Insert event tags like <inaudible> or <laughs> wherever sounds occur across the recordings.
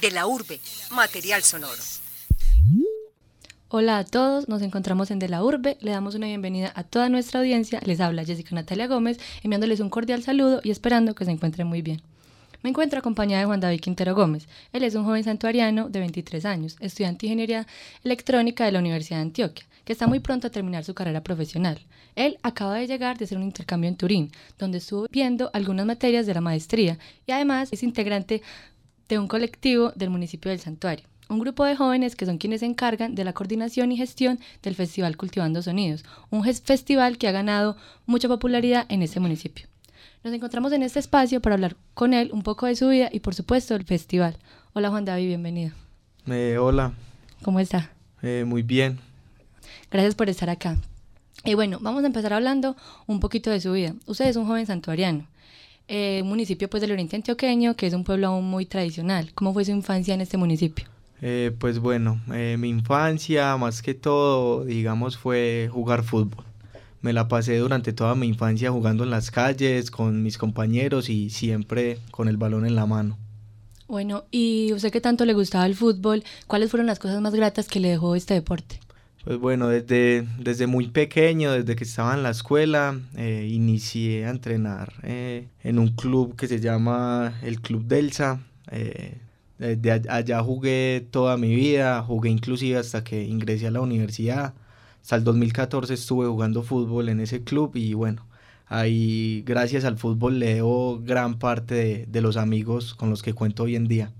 De la urbe, material sonoro. Hola a todos, nos encontramos en De la Urbe, le damos una bienvenida a toda nuestra audiencia, les habla Jessica Natalia Gómez, enviándoles un cordial saludo y esperando que se encuentren muy bien. Me encuentro acompañada de Juan David Quintero Gómez. Él es un joven santuariano de 23 años, estudiante de Ingeniería Electrónica de la Universidad de Antioquia, que está muy pronto a terminar su carrera profesional. Él acaba de llegar de hacer un intercambio en Turín, donde estuvo viendo algunas materias de la maestría y además es integrante de un colectivo del municipio del santuario un grupo de jóvenes que son quienes se encargan de la coordinación y gestión del Festival Cultivando Sonidos, un festival que ha ganado mucha popularidad en este municipio. Nos encontramos en este espacio para hablar con él un poco de su vida y por supuesto del festival. Hola Juan David, bienvenido. Eh, hola. ¿Cómo está? Eh, muy bien. Gracias por estar acá. Y bueno, vamos a empezar hablando un poquito de su vida. Usted es un joven santuariano, eh, municipio pues del oriente antioqueño, que es un pueblo aún muy tradicional. ¿Cómo fue su infancia en este municipio? Eh, pues bueno, eh, mi infancia más que todo, digamos, fue jugar fútbol. Me la pasé durante toda mi infancia jugando en las calles con mis compañeros y siempre con el balón en la mano. Bueno, ¿y usted qué tanto le gustaba el fútbol? ¿Cuáles fueron las cosas más gratas que le dejó este deporte? Pues bueno, desde, desde muy pequeño, desde que estaba en la escuela, eh, inicié a entrenar en un club que se llama el Club Delsa. De allá jugué toda mi vida, jugué inclusive hasta que ingresé a la universidad. Hasta el 2014 estuve jugando fútbol en ese club y bueno, ahí gracias al fútbol leo gran parte de, los amigos con los que cuento hoy en día.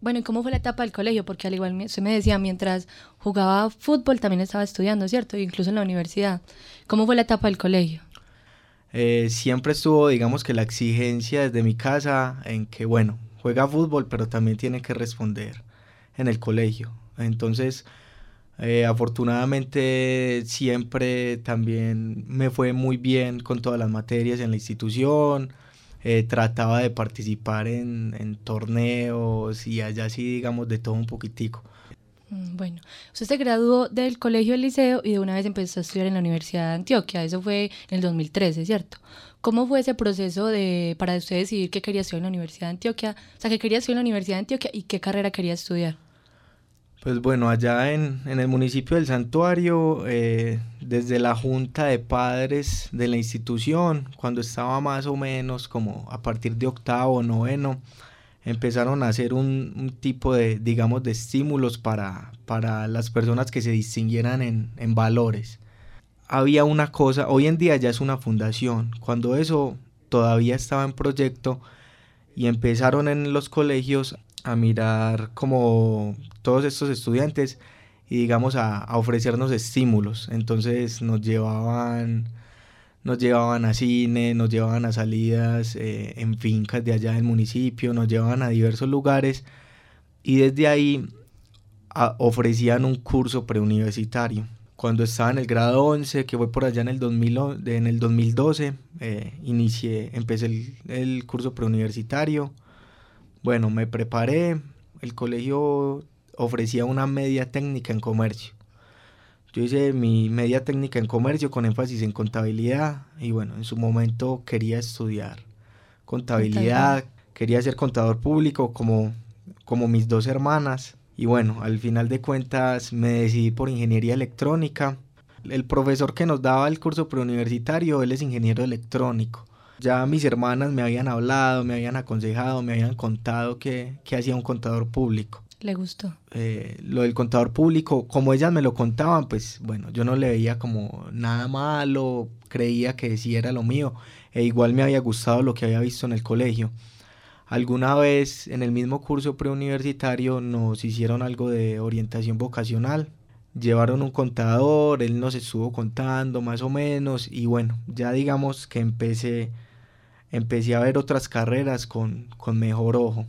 Bueno, ¿y cómo fue la etapa del colegio? Porque al igual se me decía, mientras jugaba fútbol también estaba estudiando, ¿cierto? Incluso en la universidad. ¿Cómo fue la etapa del colegio? Eh, siempre estuvo, digamos que la exigencia desde mi casa en que, bueno, juega fútbol, pero también tiene que responder en el colegio. Entonces, eh, afortunadamente siempre también me fue muy bien con todas las materias en la institución. Eh, trataba de participar en, torneos y allá sí, digamos, de todo un poquitico. Mm, bueno, usted se graduó del colegio del liceo y de una vez empezó a estudiar en la Universidad de Antioquia. Eso fue en el 2013, ¿cierto? ¿Cómo fue ese proceso de, para usted decidir qué quería estudiar en la Universidad de Antioquia? O sea, qué quería estudiar en la Universidad de Antioquia y qué carrera quería estudiar. Pues bueno, allá en, en el municipio del Santuario, eh, desde la junta de padres de la institución, cuando estaba más o menos como a partir de octavo noveno, empezaron a hacer un, un, tipo de, digamos, de estímulos para, para las personas que se distinguieran en, en valores. Había una cosa, hoy en día ya es una fundación, cuando eso todavía estaba en proyecto y empezaron en los colegios a mirar como todos estos estudiantes y digamos a, ofrecernos estímulos. Entonces nos llevaban, nos llevaban a cine, nos llevaban a salidas eh, en fincas de allá del municipio, nos llevaban a diversos lugares y desde ahí ofrecían un curso preuniversitario cuando estaba en el grado 11, que fue por allá en el, 2000, en el 2012, eh, empecé el curso preuniversitario. Bueno, me preparé, el colegio ofrecía una media técnica en comercio. Yo hice mi media técnica en comercio con énfasis en contabilidad y bueno, en su momento quería estudiar contabilidad, quería ser contador público como, como mis dos hermanas y bueno, al final de cuentas me decidí por ingeniería electrónica. El profesor que nos daba el curso preuniversitario, él es ingeniero electrónico. Ya mis hermanas me habían hablado, me habían aconsejado, me habían contado que, hacía un contador público. ¿Le gustó? Eh, lo del contador público, como ellas me lo contaban, pues bueno, yo no le veía como nada malo, creía que sí era lo mío, e igual me había gustado lo que había visto en el colegio. Alguna vez en el mismo curso preuniversitario nos hicieron algo de orientación vocacional. Llevaron un contador, él nos estuvo contando más o menos y bueno, ya digamos que empecé, empecé a ver otras carreras con, con mejor ojo.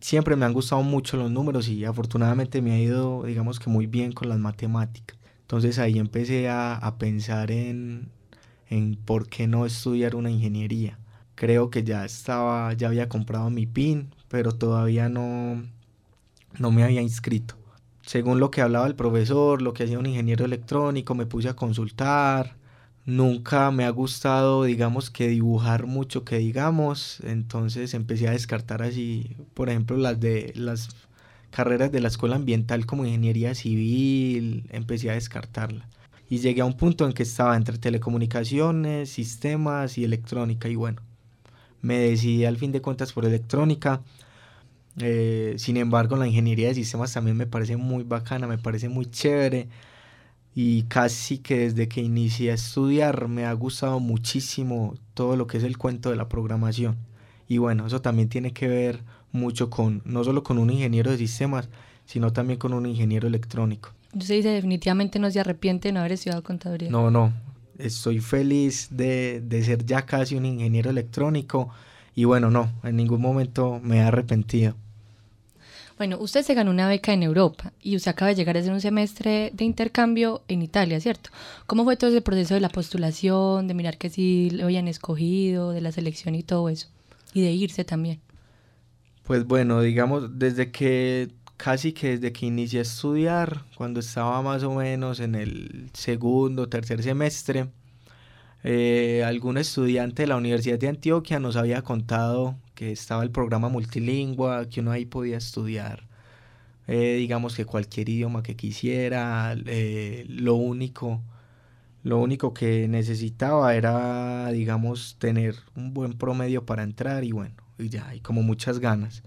Siempre me han gustado mucho los números y afortunadamente me ha ido digamos que muy bien con las matemáticas. Entonces ahí empecé a, a pensar en, en por qué no estudiar una ingeniería creo que ya estaba, ya había comprado mi PIN, pero todavía no, no me había inscrito. Según lo que hablaba el profesor, lo que hacía un ingeniero electrónico, me puse a consultar. Nunca me ha gustado, digamos, que dibujar mucho, que digamos. Entonces empecé a descartar así, por ejemplo, las de las, carreras de la escuela ambiental como ingeniería civil, empecé a descartarla. Y llegué a un punto en que estaba entre telecomunicaciones, sistemas y electrónica. Y bueno, me decidí al fin de cuentas por electrónica. Eh, sin embargo, la ingeniería de sistemas también me parece muy bacana, me parece muy chévere. Y casi que desde que inicié a estudiar me ha gustado muchísimo todo lo que es el cuento de la programación. Y bueno, eso también tiene que ver mucho con, no solo con un ingeniero de sistemas, sino también con un ingeniero electrónico. Usted dice definitivamente no se arrepiente de no haber estudiado contaduría. No, no, estoy feliz de, de ser ya casi un ingeniero electrónico y bueno, no, en ningún momento me he arrepentido. Bueno, usted se ganó una beca en Europa y usted acaba de llegar a hacer un semestre de intercambio en Italia, ¿cierto? ¿Cómo fue todo ese proceso de la postulación, de mirar que sí lo habían escogido, de la selección y todo eso? Y de irse también. Pues bueno, digamos, desde que casi que desde que inicié a estudiar, cuando estaba más o menos en el segundo, tercer semestre, eh, algún estudiante de la Universidad de Antioquia nos había contado que estaba el programa multilingüe, que uno ahí podía estudiar, eh, digamos que cualquier idioma que quisiera, eh, lo único, lo único que necesitaba era, digamos, tener un buen promedio para entrar y bueno, y ya, y como muchas ganas.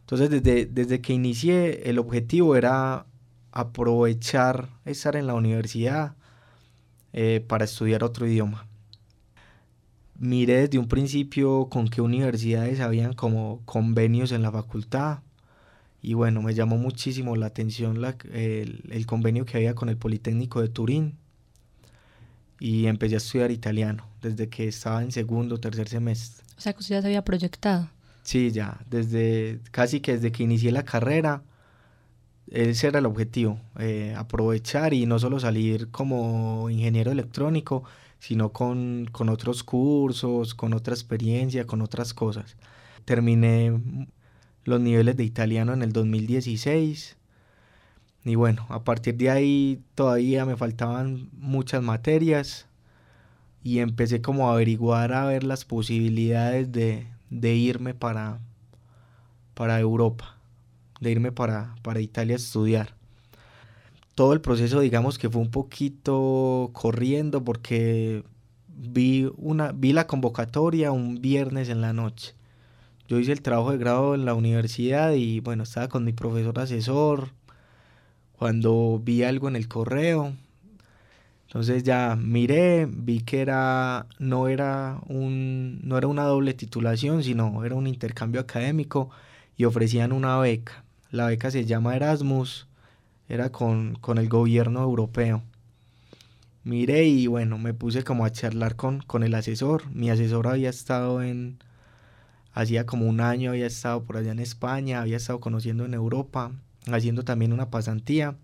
Entonces, desde, desde que inicié, el objetivo era aprovechar estar en la universidad eh, para estudiar otro idioma. Miré desde un principio con qué universidades habían como convenios en la facultad y bueno, me llamó muchísimo la atención el, el convenio que había con el Politécnico de Turín y empecé a estudiar italiano desde que estaba en segundo o tercer semestre. O sea que usted ya se había proyectado. Sí, ya, desde casi que desde que inicié la carrera, ese era el objetivo, eh, aprovechar y no solo salir como ingeniero electrónico, sino con, con otros cursos, con otra experiencia, con otras cosas. Terminé los niveles de italiano en el 2016 y bueno, a partir de ahí todavía me faltaban muchas materias y empecé como a averiguar a ver las posibilidades de, de irme para, para Europa, de irme para, para Italia a estudiar. Todo el proceso digamos que fue un poquito corriendo porque vi, una, vi la convocatoria un viernes en la noche. Yo hice el trabajo de grado en la universidad y bueno, estaba con mi profesor asesor. Cuando vi algo en el correo, entonces ya miré, vi que era no era un no era una doble titulación, sino era un intercambio académico y ofrecían una beca. La beca se llama Erasmus, era con, con el gobierno europeo. Miré y bueno, me puse como a charlar con, con el asesor. Mi asesor había estado en, hacía como un año había estado por allá en España, había estado conociendo en Europa, haciendo también una pasantía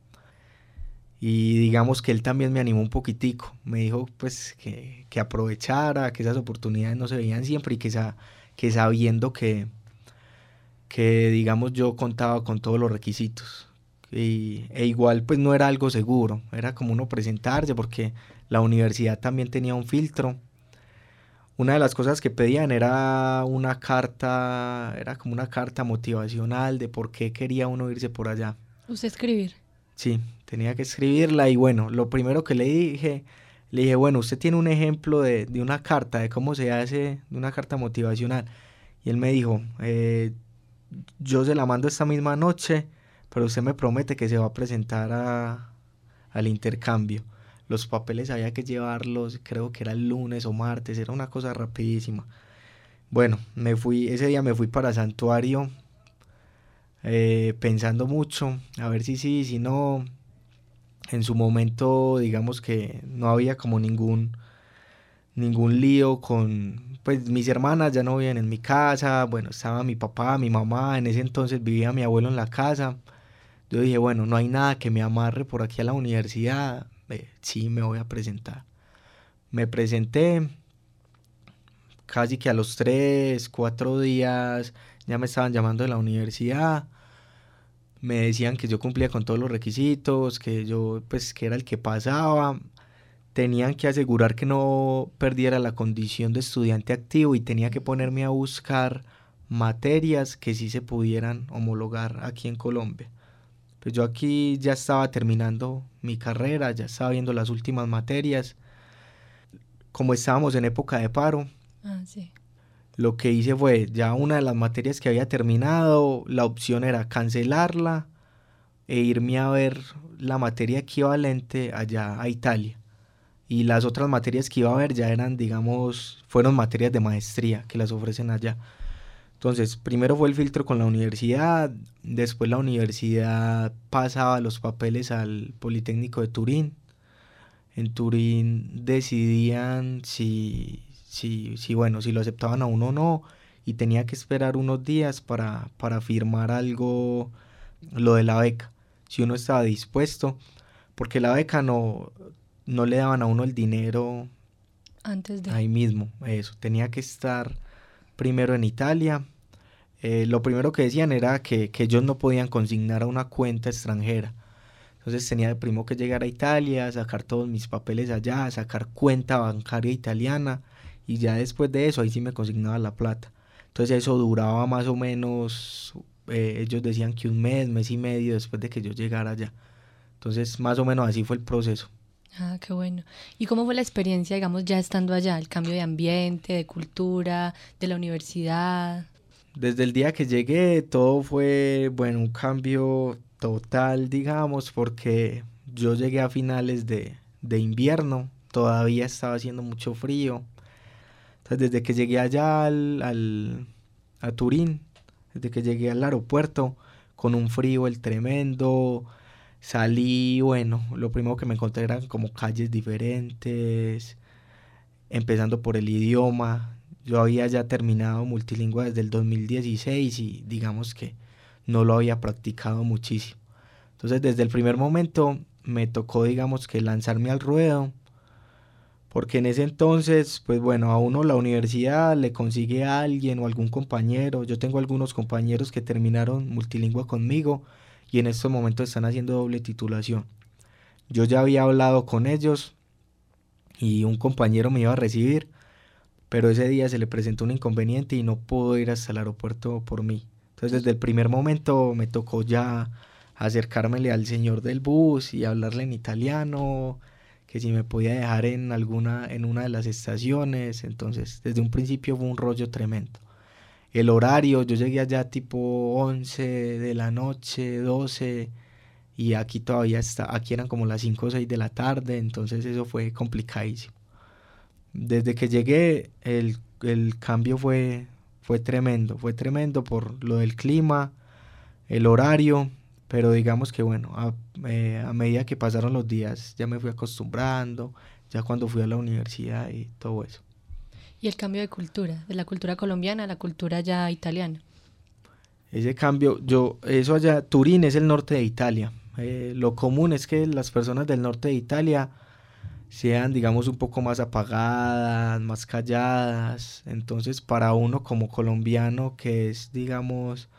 y digamos que él también me animó un poquitico, me dijo pues que, que aprovechara, que esas oportunidades no se veían siempre y que, que sabiendo que, que digamos yo contaba con todos los requisitos. Y, e igual pues no era algo seguro, era como uno presentarse porque la universidad también tenía un filtro. Una de las cosas que pedían era una carta, era como una carta motivacional de por qué quería uno irse por allá. ¿Usted escribir? Sí, tenía que escribirla y bueno, lo primero que le dije, le dije, bueno, usted tiene un ejemplo de, de una carta, de cómo se hace, de una carta motivacional. Y él me dijo, eh, yo se la mando esta misma noche, pero usted me promete que se va a presentar a, al intercambio. Los papeles había que llevarlos, creo que era el lunes o martes, era una cosa rapidísima. Bueno, me fui, ese día me fui para Santuario eh, pensando mucho, a ver si sí, si no. En su momento, digamos que no había como ningún, ningún lío con, pues mis hermanas ya no vivían en mi casa, bueno, estaba mi papá, mi mamá, en ese entonces vivía mi abuelo en la casa. Yo dije, bueno, no hay nada que me amarre por aquí a la universidad, sí me voy a presentar. Me presenté, casi que a los tres, cuatro días ya me estaban llamando de la universidad me decían que yo cumplía con todos los requisitos, que yo pues que era el que pasaba, tenían que asegurar que no perdiera la condición de estudiante activo y tenía que ponerme a buscar materias que sí se pudieran homologar aquí en Colombia. Pues yo aquí ya estaba terminando mi carrera, ya estaba viendo las últimas materias. Como estábamos en época de paro, Ah, sí. lo que hice fue ya una de las materias que había terminado, la opción era cancelarla e irme a ver la materia equivalente allá a Italia. Y las otras materias que iba a ver ya eran, digamos, fueron materias de maestría que las ofrecen allá. Entonces, primero fue el filtro con la universidad, después la universidad pasaba los papeles al Politécnico de Turín. En Turín decidían si, si, si, bueno, si lo aceptaban a uno o no, y tenía que esperar unos días para, para firmar algo, lo de la beca, si uno estaba dispuesto, porque la beca no, no le daban a uno el dinero Antes de... ahí mismo, eso, tenía que estar primero en Italia. Eh, lo primero que decían era que, que ellos no podían consignar a una cuenta extranjera. Entonces tenía primero que llegar a Italia, sacar todos mis papeles allá, sacar cuenta bancaria italiana y ya después de eso ahí sí me consignaba la plata. Entonces eso duraba más o menos, eh, ellos decían que un mes, mes y medio después de que yo llegara allá. Entonces más o menos así fue el proceso. Ah, qué bueno. ¿Y cómo fue la experiencia, digamos, ya estando allá? El cambio de ambiente, de cultura, de la universidad. Desde el día que llegué todo fue, bueno, un cambio total, digamos, porque yo llegué a finales de, de invierno, todavía estaba haciendo mucho frío. Entonces, desde que llegué allá al, al, a Turín, desde que llegué al aeropuerto, con un frío el tremendo, salí, bueno, lo primero que me encontré eran como calles diferentes, empezando por el idioma. Yo había ya terminado multilingüe desde el 2016 y digamos que no lo había practicado muchísimo. Entonces desde el primer momento me tocó digamos que lanzarme al ruedo porque en ese entonces pues bueno a uno la universidad le consigue a alguien o algún compañero. Yo tengo algunos compañeros que terminaron multilingüe conmigo y en estos momentos están haciendo doble titulación. Yo ya había hablado con ellos y un compañero me iba a recibir pero ese día se le presentó un inconveniente y no pudo ir hasta el aeropuerto por mí entonces desde el primer momento me tocó ya acercármele al señor del bus y hablarle en italiano, que si me podía dejar en alguna en una de las estaciones, entonces desde un principio fue un rollo tremendo. El horario, yo llegué allá tipo 11 de la noche, 12 y aquí todavía está, aquí eran como las 5 o 6 de la tarde, entonces eso fue complicadísimo. Desde que llegué el, el cambio fue fue tremendo, fue tremendo por lo del clima, el horario, pero digamos que bueno, a, eh, a, medida que pasaron los días ya me fui acostumbrando, ya cuando fui a la universidad y todo eso. Y el cambio de cultura, de la cultura colombiana a la cultura ya italiana. Ese cambio, yo, eso allá, Turín es el norte de Italia. Eh, lo común es que las personas del norte de Italia sean, digamos, un poco más apagadas, más calladas. Entonces, para uno como colombiano que es, digamos,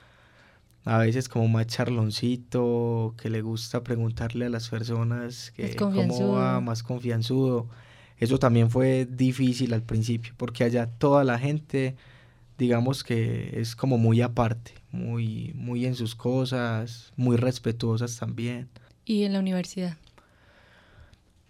a veces como más charloncito, que le gusta preguntarle a las personas que cómo va, más confianzudo. Eso también fue difícil al principio, porque allá toda la gente, digamos que es como muy aparte, muy, muy en sus cosas, muy respetuosas también. ¿Y en la universidad?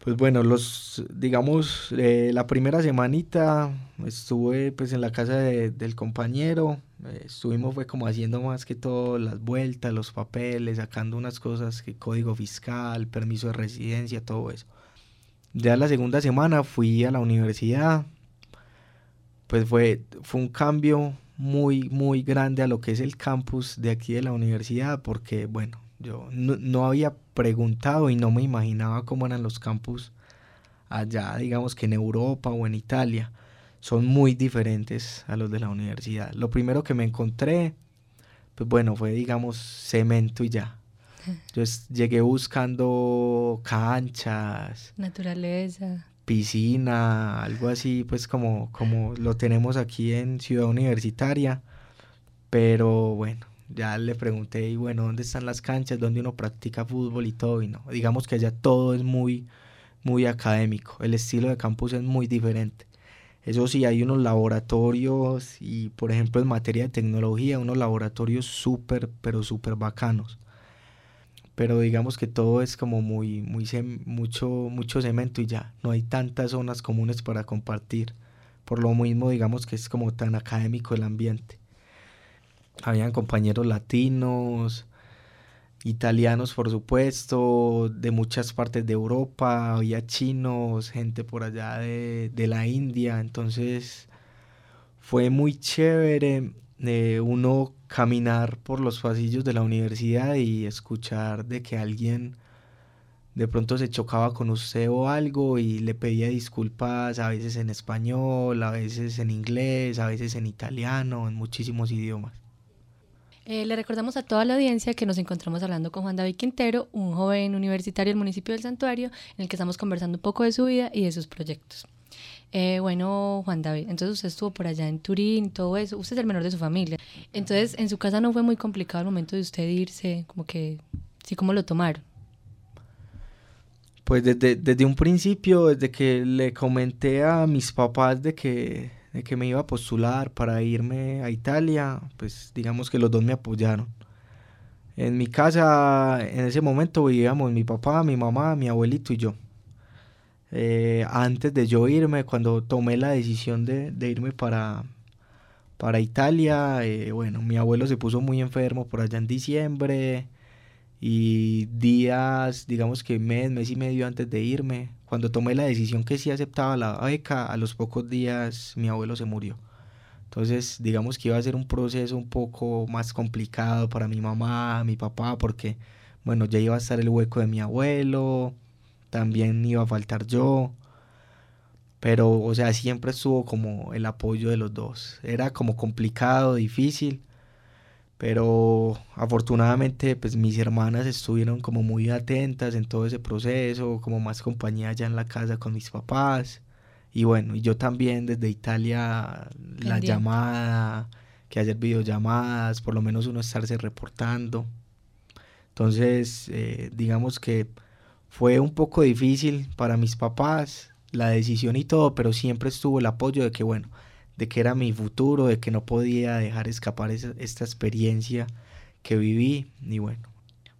Pues bueno, los, digamos, eh, la primera semanita estuve pues en la casa de, del compañero, eh, estuvimos fue como haciendo más que todo las vueltas, los papeles, sacando unas cosas que código fiscal, permiso de residencia, todo eso. Ya la segunda semana fui a la universidad, pues fue, fue un cambio muy, muy grande a lo que es el campus de aquí de la universidad, porque bueno, yo no, no, había preguntado y no me imaginaba cómo eran los campus allá, digamos que en Europa o en Italia. Son muy diferentes a los de la universidad. Lo primero que me encontré, pues bueno, fue digamos cemento y ya. <laughs> Yo llegué buscando canchas, naturaleza, piscina, algo así, pues como, como lo tenemos aquí en Ciudad Universitaria. Pero bueno, ya le pregunté, y bueno, ¿dónde están las canchas? ¿Dónde uno practica fútbol y todo? Y no, digamos que allá todo es muy, muy académico. El estilo de campus es muy diferente. Eso sí, hay unos laboratorios y, por ejemplo, en materia de tecnología, unos laboratorios súper, pero súper bacanos. pero digamos que todo es como muy, muy mucho, mucho cemento y ya, no hay tantas zonas comunes para compartir. Por lo mismo, digamos que es como tan académico el ambiente. Habían compañeros latinos, italianos por supuesto, de muchas partes de Europa, había chinos, gente por allá de, de la India, entonces fue muy chévere de uno caminar por los pasillos de la universidad y escuchar de que alguien de pronto se chocaba con usted o algo y le pedía disculpas a veces en español, a veces en inglés, a veces en italiano, en muchísimos idiomas. Eh, le recordamos a toda la audiencia que nos encontramos hablando con Juan David Quintero, un joven universitario del municipio del Santuario, en el que estamos conversando un poco de su vida y de sus proyectos. Eh, bueno, Juan David, entonces usted estuvo por allá en Turín, todo eso, usted es el menor de su familia. Entonces, en su casa no fue muy complicado el momento de usted irse, como que, sí, ¿cómo lo tomaron? Pues desde, desde un principio, desde que le comenté a mis papás de que, de que me iba a postular para irme a Italia, pues digamos que los dos me apoyaron. En mi casa, en ese momento vivíamos mi papá, mi mamá, mi abuelito y yo. Eh, antes de yo irme, cuando tomé la decisión de, irme para, para Italia, eh, bueno, mi abuelo se puso muy enfermo por allá en diciembre y días, digamos que mes, mes y medio antes de irme, cuando tomé la decisión que sí aceptaba la beca, a los pocos días mi abuelo se murió. Entonces, digamos que iba a ser un proceso un poco más complicado para mi mamá, mi papá, porque, bueno, ya iba a estar el hueco de mi abuelo, también iba a faltar yo. Pero, o sea, siempre estuvo como el apoyo de los dos. Era como complicado, difícil. Pero afortunadamente, pues mis hermanas estuvieron como muy atentas en todo ese proceso, como más compañía allá en la casa con mis papás. Y bueno, y yo también desde Italia, la llamada, que hacer videollamadas, por lo menos uno estarse reportando. Entonces, eh, digamos que fue un poco difícil para mis papás la decisión y todo, pero siempre estuvo el apoyo de que, bueno, de que era mi futuro, de que no podía dejar escapar esta experiencia que viví y bueno.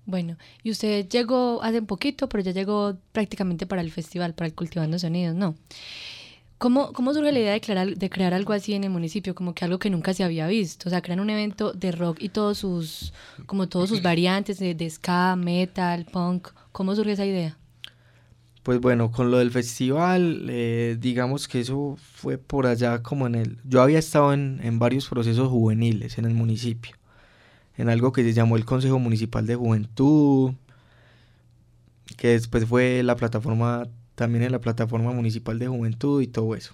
Bueno, y usted llegó hace poquito, pero ya llegó prácticamente para el festival, para el Cultivando Sonidos, ¿no? ¿Cómo, ¿Cómo surge la idea de crear, de crear algo así en el municipio? Como que algo que nunca se había visto. O sea, crean un evento de rock y todos sus, como todos sus variantes de, de ska, metal, punk. ¿Cómo surge esa idea? Pues bueno, con lo del festival, eh, digamos que eso fue por allá como en el... Yo había estado en, en, varios procesos juveniles en el municipio, en algo que se llamó el Consejo Municipal de Juventud, que después fue la plataforma, también en la plataforma municipal de juventud y todo eso.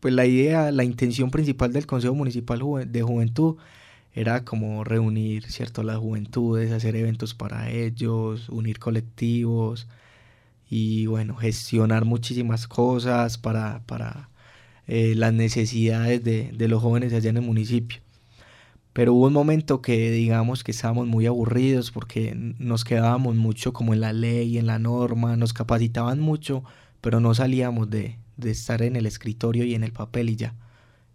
Pues la idea, la intención principal del Consejo Municipal de Juventud era como reunir, ¿cierto?, las juventudes, hacer eventos para ellos, unir colectivos y, bueno, gestionar muchísimas cosas para, para eh, las necesidades de, de los jóvenes allá en el municipio. Pero hubo un momento que digamos que estábamos muy aburridos porque nos quedábamos mucho como en la ley, en la norma, nos capacitaban mucho, pero no salíamos de, de estar en el escritorio y en el papel y ya.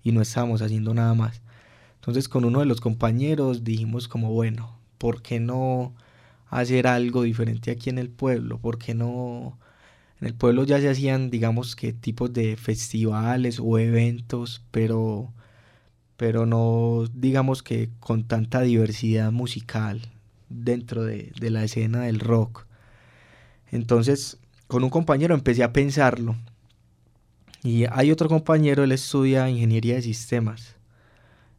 Y no estábamos haciendo nada más. Entonces con uno de los compañeros dijimos como, bueno, ¿por qué no hacer algo diferente aquí en el pueblo? ¿Por qué no... En el pueblo ya se hacían, digamos que tipos de festivales o eventos, pero, pero no, digamos que con tanta diversidad musical dentro de, de la escena del rock. Entonces, con un compañero empecé a pensarlo. Y hay otro compañero, él estudia ingeniería de sistemas.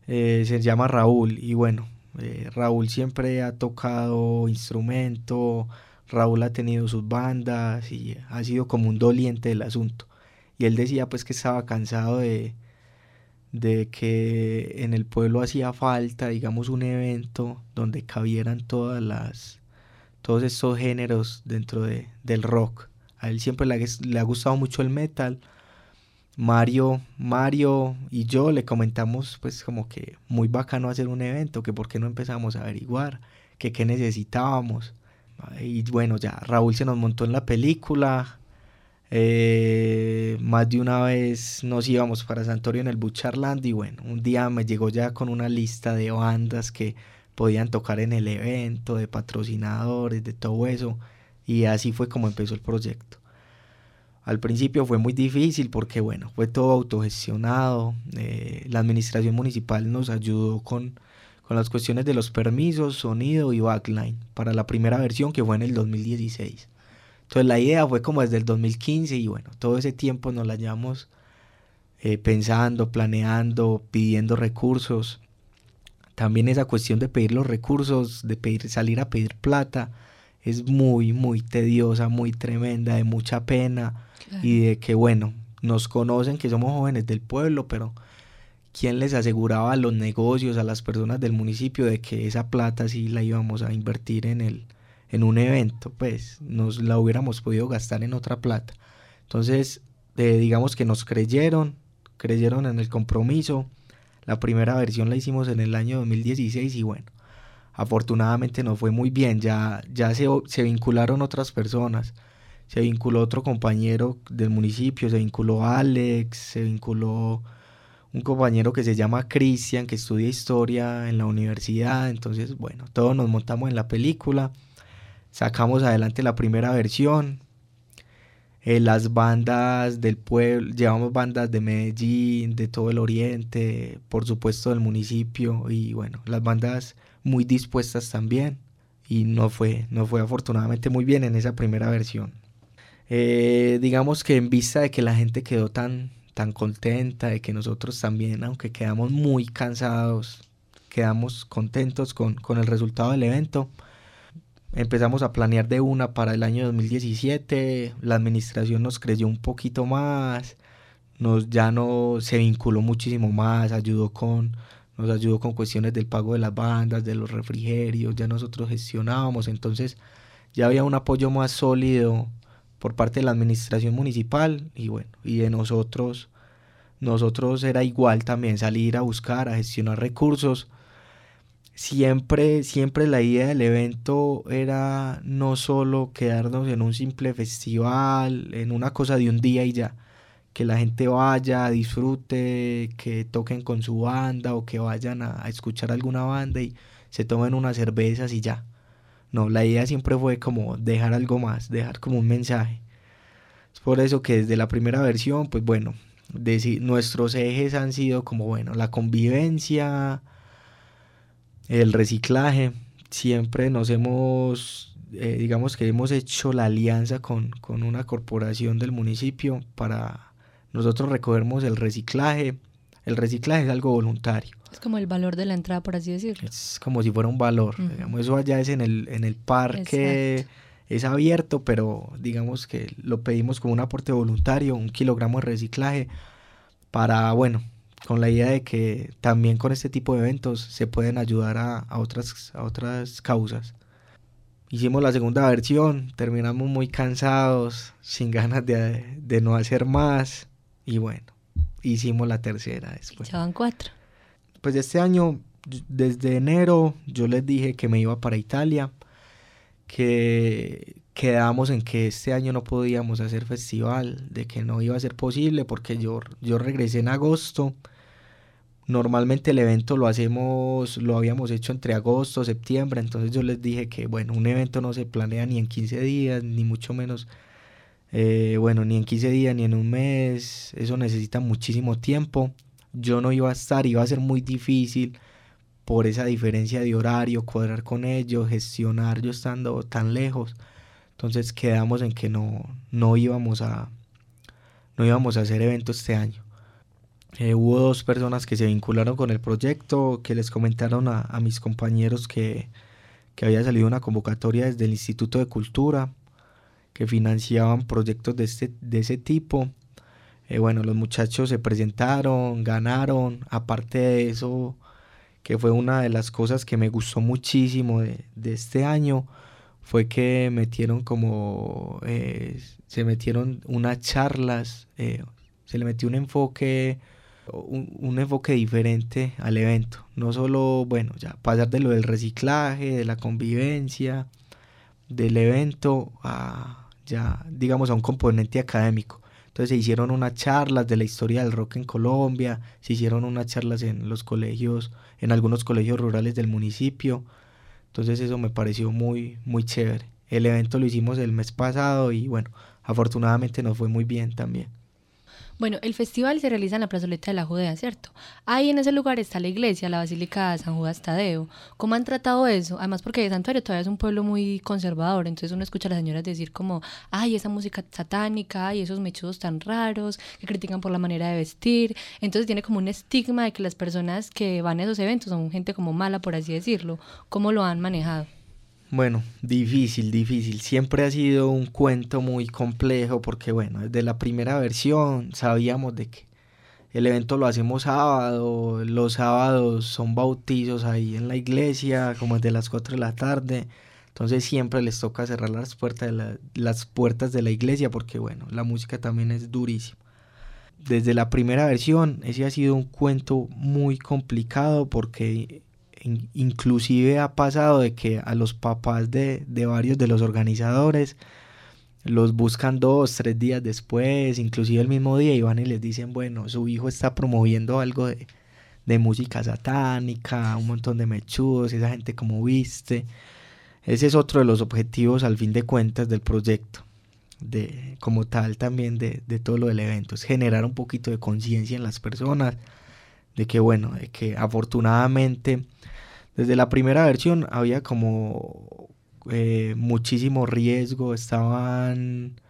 Eh, se llama Raúl y bueno, eh, Raúl siempre ha tocado instrumento, Raúl ha tenido sus bandas y ha sido como un doliente del asunto. Y él decía pues que estaba cansado de, de que en el pueblo hacía falta, digamos, un evento donde cabieran todas las, todos estos géneros dentro de, del rock. A él siempre le, le ha gustado mucho el metal, Mario, Mario y yo le comentamos pues como que muy bacano hacer un evento, que por qué no empezamos a averiguar, que qué necesitábamos. Y bueno, ya Raúl se nos montó en la película. Eh, más de una vez nos íbamos para Santorio en el Bucharland y bueno, un día me llegó ya con una lista de bandas que podían tocar en el evento, de patrocinadores, de todo eso. Y así fue como empezó el proyecto. Al principio fue muy difícil porque, bueno, fue todo autogestionado. Eh, la administración municipal nos ayudó con, con las cuestiones de los permisos, sonido y backline para la primera versión que fue en el 2016. Entonces la idea fue como desde el 2015 y bueno, todo ese tiempo nos la llevamos eh, pensando, planeando, pidiendo recursos. También esa cuestión de pedir los recursos, de pedir, salir a pedir plata, es muy, muy tediosa, muy tremenda, de mucha pena y de que, bueno, nos conocen que somos jóvenes del pueblo, pero ¿quién les aseguraba a los negocios, a las personas del municipio de que esa plata sí la íbamos a invertir en, el, en un evento? Pues nos la hubiéramos podido gastar en otra plata. Entonces, eh, digamos que nos creyeron, creyeron en el compromiso. La primera versión la hicimos en el año 2016 y bueno, afortunadamente nos fue muy bien. Ya, ya se, se vincularon otras personas se vinculó otro compañero del municipio, se vinculó Alex, se vinculó un compañero que se llama Cristian, que estudia historia en la universidad. Entonces, bueno, todos nos montamos en la película, sacamos adelante la primera versión. Eh, las bandas del pueblo, llevamos bandas de Medellín, de todo el oriente, por supuesto del municipio y bueno, las bandas muy dispuestas también y no fue, no fue afortunadamente muy bien en esa primera versión. Eh, digamos que en vista de que la gente quedó tan, tan contenta, de que nosotros también, aunque quedamos muy cansados, quedamos contentos con, con el resultado del evento, empezamos a planear de una para el año 2017, la administración nos creyó un poquito más, nos ya no se vinculó muchísimo más, ayudó con nos ayudó con cuestiones del pago de las bandas, de los refrigerios, ya nosotros gestionábamos, entonces ya había un apoyo más sólido por parte de la administración municipal y bueno, y de nosotros, nosotros era igual también salir a buscar, a gestionar recursos. Siempre, siempre la idea del evento era no solo quedarnos en un simple festival, en una cosa de un día y ya, que la gente vaya, disfrute, que toquen con su banda o que vayan a, escuchar alguna banda y se tomen unas cervezas y ya no, la idea siempre fue como dejar algo más, dejar como un mensaje. Es por eso que desde la primera versión, pues bueno, nuestros ejes han sido como, bueno, la convivencia, el reciclaje. Siempre nos hemos, eh, digamos que hemos hecho la alianza con, con una corporación del municipio para nosotros recogermos el reciclaje. El reciclaje es algo voluntario. Es como el valor de la entrada, por así decirlo. Es como si fuera un valor. digamos, eso allá es en el, en el parque, es abierto, pero digamos que lo pedimos como un aporte voluntario, un kilogramo de reciclaje, para, bueno, con la idea de que también con este tipo de eventos se pueden ayudar a, otras, a otras causas. Hicimos la segunda versión, terminamos muy cansados, sin ganas de, de no hacer más, y bueno, hicimos la tercera después. ya van cuatro pues este año, desde enero, yo les dije que me iba para Italia, que quedamos en que este año no podíamos hacer festival, de que no iba a ser posible porque yo, yo regresé en agosto. Normalmente el evento lo hacemos, lo habíamos hecho entre agosto, septiembre, entonces yo les dije que bueno, un evento no se planea ni en 15 días, ni mucho menos, eh, bueno, ni en 15 días, ni en un mes, eso necesita muchísimo tiempo yo no iba a estar, iba a ser muy difícil por esa diferencia de horario, cuadrar con ellos, gestionar yo estando tan lejos. Entonces quedamos en que no, no íbamos a no íbamos a hacer evento este año. Eh, hubo dos personas que se vincularon con el proyecto, que les comentaron a, a mis compañeros que, que había salido una convocatoria desde el Instituto de Cultura, que financiaban proyectos de, este, de ese tipo eh, bueno, los muchachos se presentaron, ganaron. Aparte de eso, que fue una de las cosas que me gustó muchísimo de, este año, fue que metieron como, eh, se metieron unas charlas, eh, se le metió un enfoque, un, enfoque diferente al evento. No solo, bueno, ya pasar de lo del reciclaje, de la convivencia, del evento, a ya, digamos, a un componente académico. Entonces se hicieron unas charlas de la historia del rock en Colombia, se hicieron unas charlas en los colegios, en algunos colegios rurales del municipio. Entonces eso me pareció muy, muy chévere. El evento lo hicimos el mes pasado y bueno, afortunadamente nos fue muy bien también. Bueno, el festival se realiza en la plazoleta de la Judea, ¿cierto? Ahí en ese lugar está la iglesia, la Basílica de San Judas Tadeo. ¿Cómo han tratado eso? Además porque Santuario todavía es un pueblo muy conservador, entonces uno escucha a las señoras decir como, ay, esa música satánica, y esos mechudos tan raros, que critican por la manera de vestir. Entonces tiene como un estigma de que las personas que van a esos eventos son gente como mala, por así decirlo. ¿Cómo lo han manejado? Bueno, difícil, difícil. Siempre ha sido un cuento muy complejo porque, bueno, desde la primera versión sabíamos de que el evento lo hacemos sábado, los sábados son bautizos ahí en la iglesia, como desde las 4 de la tarde. Entonces siempre les toca cerrar las puertas de la, las puertas de la iglesia porque, bueno, la música también es durísima. Desde la primera versión, ese ha sido un cuento muy complicado porque inclusive ha pasado de que a los papás de, varios de los organizadores los buscan dos, tres días después, inclusive el mismo día, y van y les dicen, bueno, su hijo está promoviendo algo de, de música satánica, un montón de mechudos, esa gente como viste. Ese es otro de los objetivos al fin de cuentas del proyecto, de, como tal también de, de todo lo del evento, es generar un poquito de conciencia en las personas, de que bueno, de que afortunadamente desde la primera versión había como eh, muchísimo riesgo, estaban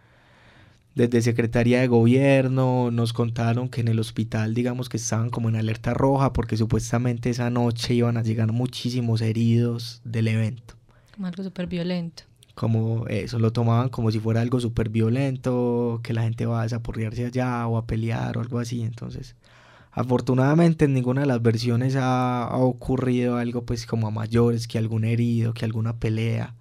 desde Secretaría de Gobierno, nos contaron que en el hospital digamos que estaban como en alerta roja porque supuestamente esa noche iban a llegar muchísimos heridos del evento. Como algo súper violento. Como eso, lo tomaban como si fuera algo súper violento, que la gente va a desaporrearse allá o a pelear o algo así, entonces Afortunadamente en ninguna de las versiones ha, ocurrido algo pues como a mayores, que algún herido, que alguna pelea.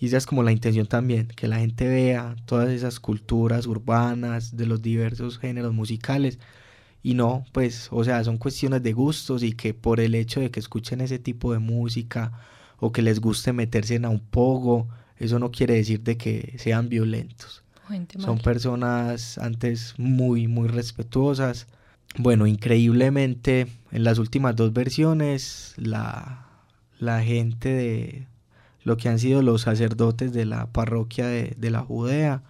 Y esa es como la intención también, que la gente vea todas esas culturas urbanas de los diversos géneros musicales. Y no, pues, o sea, son cuestiones de gustos y que por el hecho de que escuchen ese tipo de música o que les guste meterse en a un pogo, eso no quiere decir de que sean violentos. Son personas antes muy, muy respetuosas bueno, increíblemente en las últimas dos versiones la, la gente de lo que han sido los sacerdotes de la parroquia de, la Judea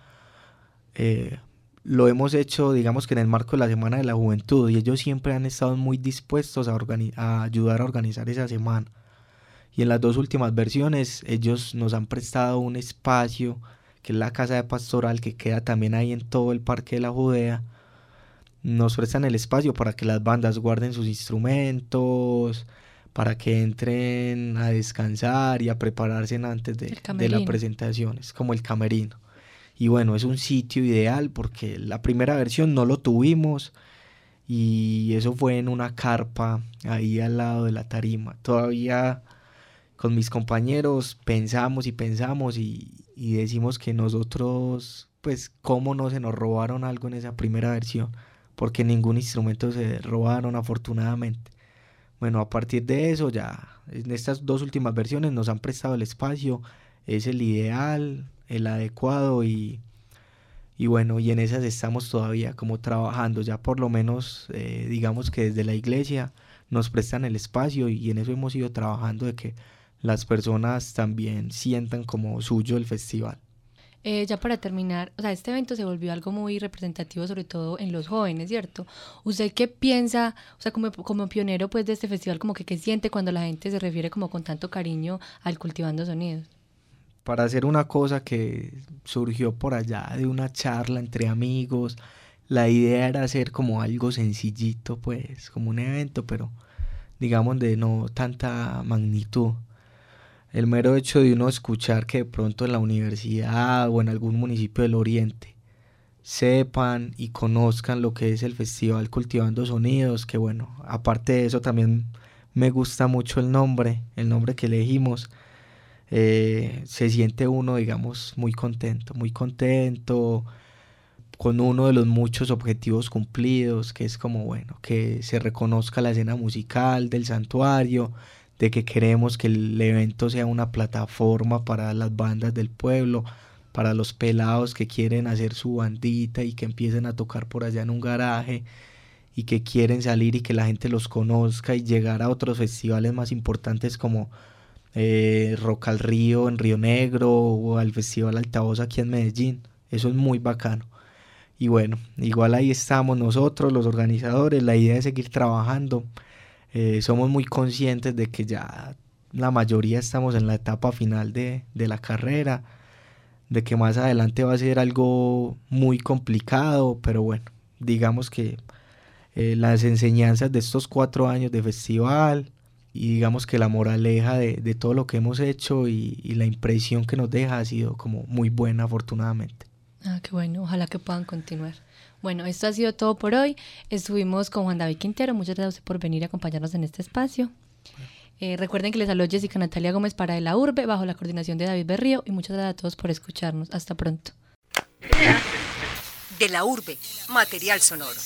eh, lo hemos hecho digamos que en el marco de la Semana de la Juventud y ellos siempre han estado muy dispuestos a, a ayudar a organizar esa semana. Y en las dos últimas versiones ellos nos han prestado un espacio que es la casa de pastoral que queda también ahí en todo el Parque de la Judea nos prestan el espacio para que las bandas guarden sus instrumentos, para que entren a descansar y a prepararse antes de, de la presentación. Es como el camerino. Y bueno, es un sitio ideal porque la primera versión no lo tuvimos y eso fue en una carpa ahí al lado de la tarima. Todavía con mis compañeros pensamos y pensamos y, y decimos que nosotros, pues, cómo no se nos robaron algo en esa primera versión porque ningún instrumento se robaron afortunadamente. Bueno, a partir de eso ya, en estas dos últimas versiones nos han prestado el espacio, es el ideal, el adecuado y, y bueno, y en esas estamos todavía como trabajando, ya por lo menos eh, digamos que desde la iglesia nos prestan el espacio y en eso hemos ido trabajando de que las personas también sientan como suyo el festival. Eh, ya para terminar, o sea, este evento se volvió algo muy representativo, sobre todo en los jóvenes, ¿cierto? ¿Usted qué piensa, o sea, como, como pionero pues de este festival, como que qué siente cuando la gente se refiere como con tanto cariño al Cultivando Sonidos? Para hacer una cosa que surgió por allá de una charla entre amigos, la idea era hacer como algo sencillito, pues, como un evento, pero digamos de no tanta magnitud el mero hecho de uno escuchar que de pronto en la universidad o en algún municipio del oriente sepan y conozcan lo que es el festival Cultivando Sonidos, que bueno, aparte de eso también me gusta mucho el nombre, el nombre que elegimos, eh, se siente uno, digamos, muy contento, muy contento con uno de los muchos objetivos cumplidos, que es como, bueno, que se reconozca la escena musical del santuario, de que queremos que el evento sea una plataforma para las bandas del pueblo, para los pelados que quieren hacer su bandita y que empiecen a tocar por allá en un garaje y que quieren salir y que la gente los conozca y llegar a otros festivales más importantes como eh, Rock al Río en Río Negro o al Festival Altavoz aquí en Medellín. Eso es muy bacano. Y bueno, igual ahí estamos nosotros, los organizadores, la idea es seguir trabajando. Eh, somos muy conscientes de que ya la mayoría estamos en la etapa final de, de la carrera, de que más adelante va a ser algo muy complicado, pero bueno, digamos que eh, las enseñanzas de estos cuatro años de festival y digamos que la moraleja de, de todo lo que hemos hecho y, y, la impresión que nos deja ha sido como muy buena afortunadamente. Ah, qué bueno, ojalá que puedan continuar. Bueno, esto ha sido todo por hoy. Estuvimos con Juan David Quintero, muchas gracias por venir a acompañarnos en este espacio. Eh, recuerden que les habló Jessica Natalia Gómez para de la Urbe, bajo la coordinación de David Berrío, y muchas gracias a todos por escucharnos. Hasta pronto. De la Urbe, material sonoro.